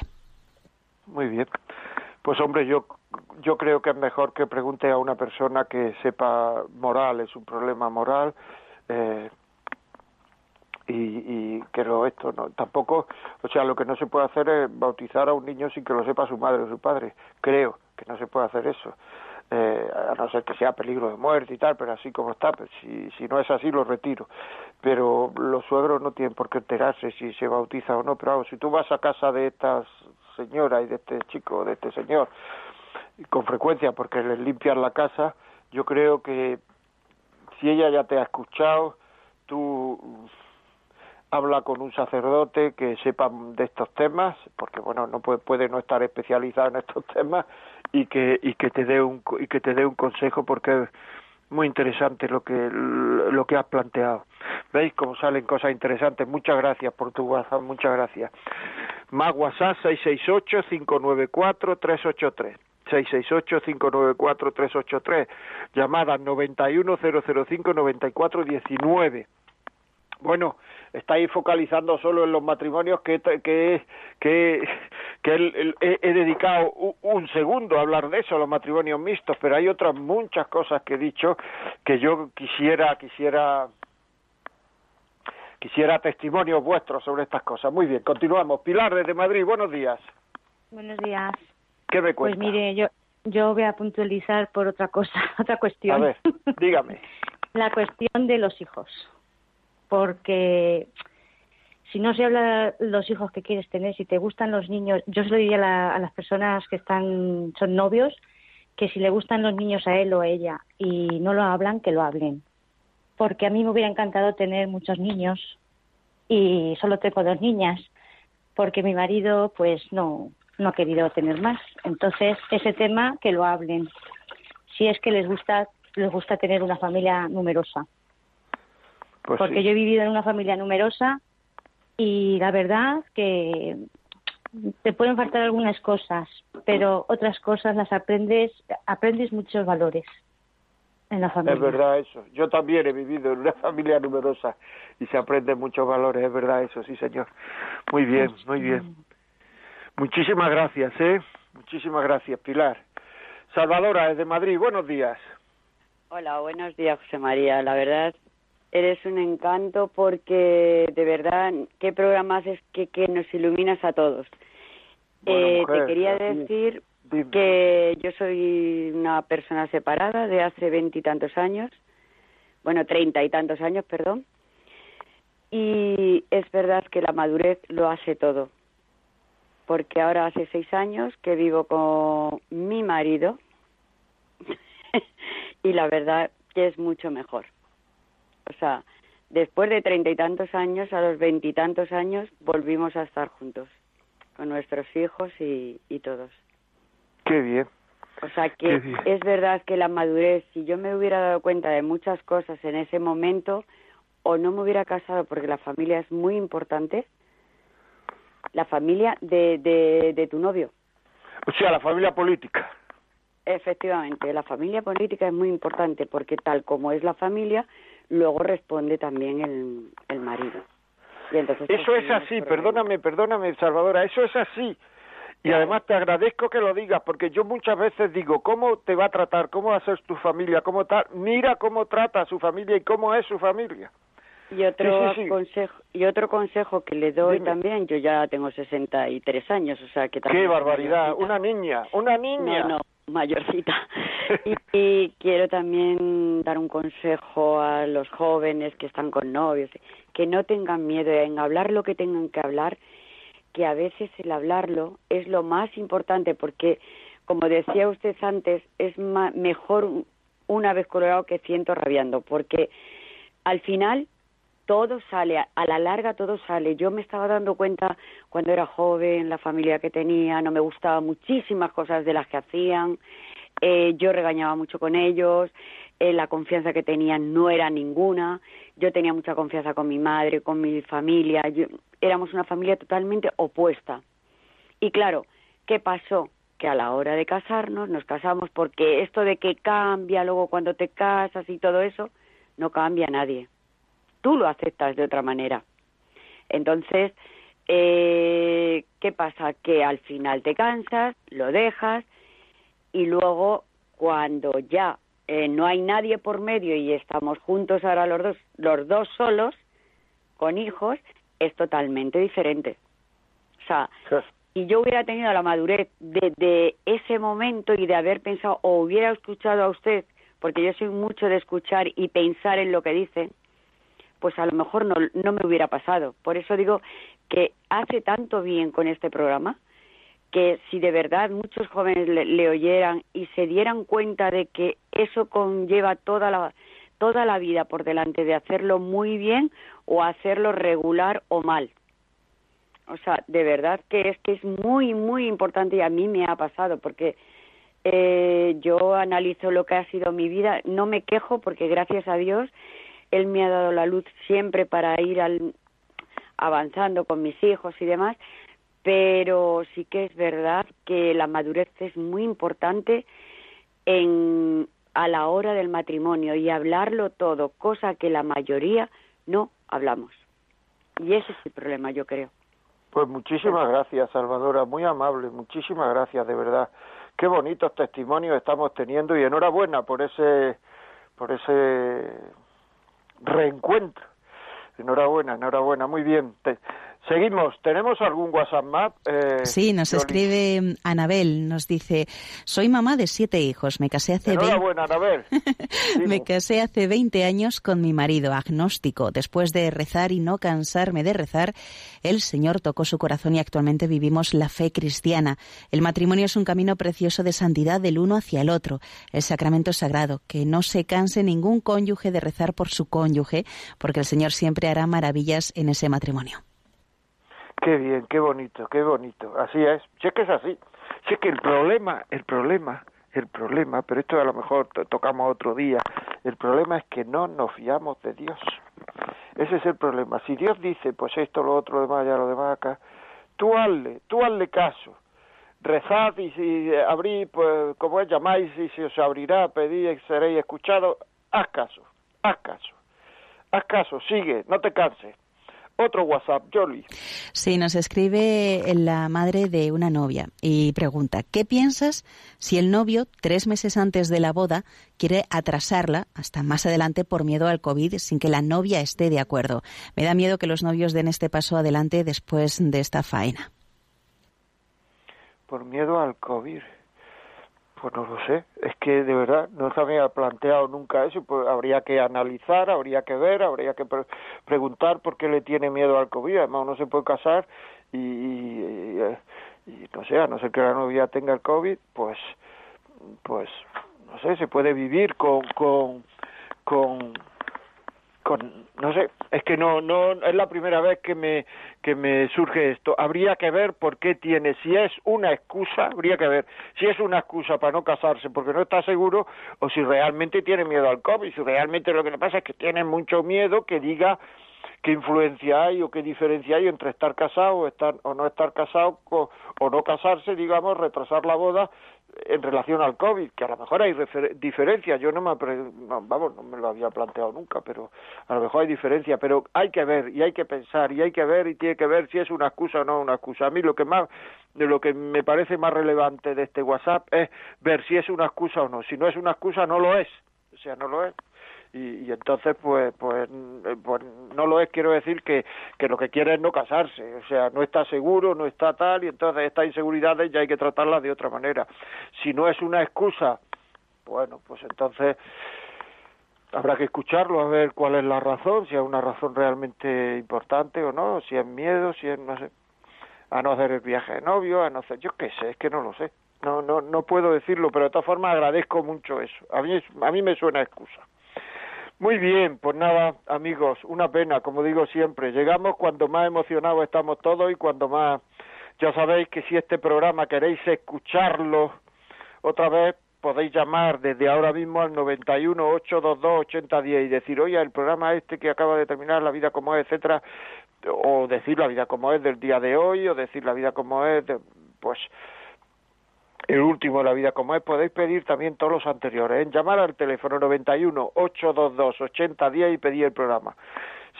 Muy bien. Pues hombre, yo yo creo que es mejor que pregunte a una persona que sepa moral, es un problema moral, eh, y, y lo esto no tampoco o sea lo que no se puede hacer es bautizar a un niño sin que lo sepa su madre o su padre. Creo que no se puede hacer eso. Eh, a no ser que sea peligro de muerte y tal, pero así como está, pues, si, si no es así lo retiro. Pero los suegros no tienen por qué enterarse si se bautiza o no, pero vamos, si tú vas a casa de esta señora y de este chico, de este señor, con frecuencia porque les limpian la casa, yo creo que si ella ya te ha escuchado, tú habla con un sacerdote que sepa de estos temas, porque bueno, no puede, puede no estar especializado en estos temas y que y que te dé un y que te dé un consejo porque es muy interesante lo que lo que has planteado. ¿Veis cómo salen cosas interesantes? Muchas gracias por tu WhatsApp, muchas gracias. Más WhatsApp 668-594-383. 668-594-383. Llamada 91005-9419. Bueno, estáis focalizando solo en los matrimonios que, que, que, que he, dedicado un, segundo a hablar de eso, los matrimonios mixtos, pero hay otras muchas cosas que he dicho que yo quisiera, quisiera, quisiera testimonios vuestros sobre estas cosas. Muy bien, continuamos. Pilar desde Madrid, buenos días. Buenos días. ¿Qué me cuenta? Pues mire, yo, yo voy a puntualizar por otra cosa, otra cuestión. A ver, dígame. La cuestión de los hijos. Porque si no se habla de los hijos que quieres tener, si te gustan los niños, yo se lo diría a, las personas que están, son novios, que si le gustan los niños a él o a ella y no lo hablan, que lo hablen. Porque a mí me hubiera encantado tener muchos niños y solo tengo dos niñas, porque mi marido pues no, no ha querido tener más. Entonces, ese tema que lo hablen. Si es que les gusta, les gusta tener una familia numerosa. Pues porque yo he vivido en una familia numerosa y la verdad que te pueden faltar algunas cosas, pero otras cosas las aprendes, aprendes muchos valores en la familia. Es verdad eso. Yo también he vivido en una familia numerosa y se aprenden muchos valores, es verdad eso, sí señor. Muy bien, muy bien. Muchísimas gracias, ¿eh? Muchísimas gracias, Pilar. Salvadora, desde Madrid, buenos días. Hola, buenos días, José María. La verdad Eres un encanto porque de verdad, qué programa haces que, que nos iluminas a todos. eh, te quería decir que yo soy una persona separada de hace veintitantos años, bueno, treinta y tantos años, perdón, y es verdad que la madurez lo hace todo, porque ahora hace seis años que vivo con mi marido y la verdad que es mucho mejor. O sea, después de treinta y tantos años, a los veintitantos años, volvimos a estar juntos, con nuestros hijos y, y todos. Qué bien. O sea que es verdad que la madurez, si yo me hubiera dado cuenta de muchas cosas en ese momento, o no me hubiera casado porque la familia es muy importante, la familia de, de, de tu novio. O sea, la familia política. Efectivamente, la familia política es muy importante porque tal como es la familia, luego responde también el, el marido. Y entonces, eso pues, es así, perdóname, perdóname, Salvadora, eso es así. Y además te agradezco que lo digas, porque yo muchas veces digo, ¿cómo te va a tratar? ¿Cómo va a ser tu familia? ¿Cómo tal? Mira cómo trata a su familia y cómo es su familia. Y otro consejo y otro consejo que le doy también, yo ya tengo 63 años, o sea que Qué barbaridad, una niña, una niña. No, no, mayorcita. y, quiero también dar un consejo a los jóvenes que están con novios, que no tengan miedo en hablar lo que tengan que hablar, que a veces el hablarlo es lo más importante porque como decía usted antes, es mejor una vez colorado que ciento rabiando, porque al final todo sale, a la larga todo sale. Yo me estaba dando cuenta cuando era joven, la familia que tenía, no me gustaban muchísimas cosas de las que hacían, eh, yo regañaba mucho con ellos, eh, la confianza que tenían no era ninguna, yo tenía mucha confianza con mi madre, con mi familia, éramos una familia totalmente opuesta. Y claro, ¿qué pasó? Que a la hora de casarnos nos casamos porque esto de que cambia luego cuando te casas y todo eso, no cambia a nadie tú lo aceptas de otra manera. Entonces, eh, ¿qué pasa? Que al final te cansas, lo dejas y luego cuando ya eh, no hay nadie por medio y estamos juntos ahora los dos, los dos solos, con hijos, es totalmente diferente. O sea, si yo hubiera tenido la madurez de, de ese momento y de haber pensado o hubiera escuchado a usted, porque yo soy mucho de escuchar y pensar en lo que dicen, pues a lo mejor no, no me hubiera pasado. Por eso digo que hace tanto bien con este programa que si de verdad muchos jóvenes le, oyeran y se dieran cuenta de que eso conlleva toda la toda la vida por delante de hacerlo muy bien o hacerlo regular o mal. O sea, de verdad que es que es muy muy importante y a mí me ha pasado porque eh, yo analizo lo que ha sido mi vida, no me quejo porque gracias a Dios él me ha dado la luz siempre para ir al, avanzando con mis hijos y demás, pero sí que es verdad que la madurez es muy importante en, a la hora del matrimonio y hablarlo todo, cosa que la mayoría no hablamos. Y ese es el problema, yo creo. Pues muchísimas gracias, Salvadora, muy amable, muchísimas gracias, de verdad. Qué bonitos testimonios estamos teniendo y enhorabuena por ese por ese reencuentro. Enhorabuena, enhorabuena, muy bien. Seguimos, ¿tenemos algún WhatsApp más? Eh, sí, nos escribe mm, Anabel, nos dice, soy mamá de siete hijos, me casé hace Enhorabuena, Anabel. me casé hace 20 años con mi marido, agnóstico. Después de rezar y no cansarme de rezar, el Señor tocó su corazón y actualmente vivimos la fe cristiana. El matrimonio es un camino precioso de santidad del uno hacia el otro, el sacramento sagrado, que no se canse ningún cónyuge de rezar por su cónyuge, porque el Señor siempre hará maravillas en ese matrimonio. Qué bien, qué bonito, qué bonito. Así es. Sé que es así. Sé que el problema, el problema, el problema, pero esto a lo mejor tocamos otro día, el problema es que no nos fiamos de Dios. Ese es el problema. Si Dios dice, pues esto, lo otro, lo demás, ya lo demás acá, tú hazle, tú hazle caso. Rezad y si abrí, pues como es, llamáis y se os abrirá, pedid y seréis escuchados, haz caso, haz caso. Haz caso, sigue, no te canses. Otro WhatsApp, Jolie. Sí, nos escribe la madre de una novia y pregunta, ¿qué piensas si el novio, tres meses antes de la boda, quiere atrasarla hasta más adelante por miedo al COVID sin que la novia esté de acuerdo? Me da miedo que los novios den este paso adelante después de esta faena. Por miedo al COVID. Pues no lo sé, es que de verdad no se había planteado nunca eso, pues habría que analizar, habría que ver, habría que preguntar por qué le tiene miedo al COVID, además uno se puede casar y, y, no sé, a no ser que la novia tenga el COVID, pues, pues, no sé, se puede vivir con, con, con, con no sé, es que no no es la primera vez que me que me surge esto. Habría que ver por qué tiene, si es una excusa, habría que ver si es una excusa para no casarse porque no está seguro o si realmente tiene miedo al COVID, si realmente lo que le pasa es que tiene mucho miedo que diga qué influencia hay o qué diferencia hay entre estar casado o estar o no estar casado o no casarse, digamos, retrasar la boda en relación al COVID, que a lo mejor hay diferencias, yo no me, vamos, no me lo había planteado nunca, pero a lo mejor hay diferencias, pero hay que ver y hay que pensar y hay que ver y tiene que ver si es una excusa o no una excusa. A mí lo que más, lo que me parece más relevante de este WhatsApp es ver si es una excusa o no. Si no es una excusa, no lo es. O sea, no lo es y, y entonces pues pues pues no lo es quiero decir que que lo que quiere es no casarse. O sea no está seguro no está tal y entonces estas inseguridades ya hay que tratarlas de otra manera. Si no es una excusa bueno pues entonces habrá que escucharlo a ver cuál es la razón si es una razón realmente importante o no si es miedo si es no sé. A no hacer el viaje de novio a no hacer yo qué sé es que no lo sé. No no no puedo decirlo pero de todas formas agradezco mucho eso. A mí a mí me suena excusa muy bien, pues nada, amigos, una pena, como digo siempre, llegamos cuando más emocionados estamos todos y cuando más, ya sabéis que si este programa queréis escucharlo otra vez, podéis llamar desde ahora mismo al 91 822 8010 y decir, oye, el programa este que acaba de terminar, La vida como es, etcétera, o decir la vida como es del día de hoy, o decir la vida como es, de, pues el último de la vida como es, podéis pedir también todos los anteriores, en llamar al teléfono 91 822 8010 y pedir el programa.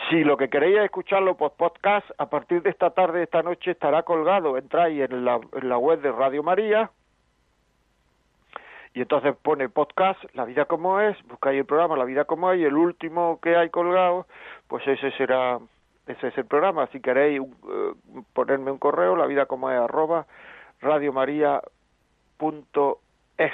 Si lo que queréis es escucharlo por podcast, a partir de esta tarde, esta noche estará colgado. Entráis en la, en la web de Radio María y entonces pone podcast, La vida como es, buscáis el programa La vida como es y el último que hay colgado, pues ese será, ese es el programa. Si queréis uh, ponerme un correo, la vida como es arroba Radio María es.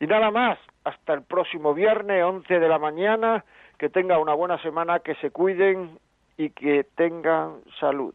Y nada más, hasta el próximo viernes, 11 de la mañana, que tengan una buena semana, que se cuiden y que tengan salud.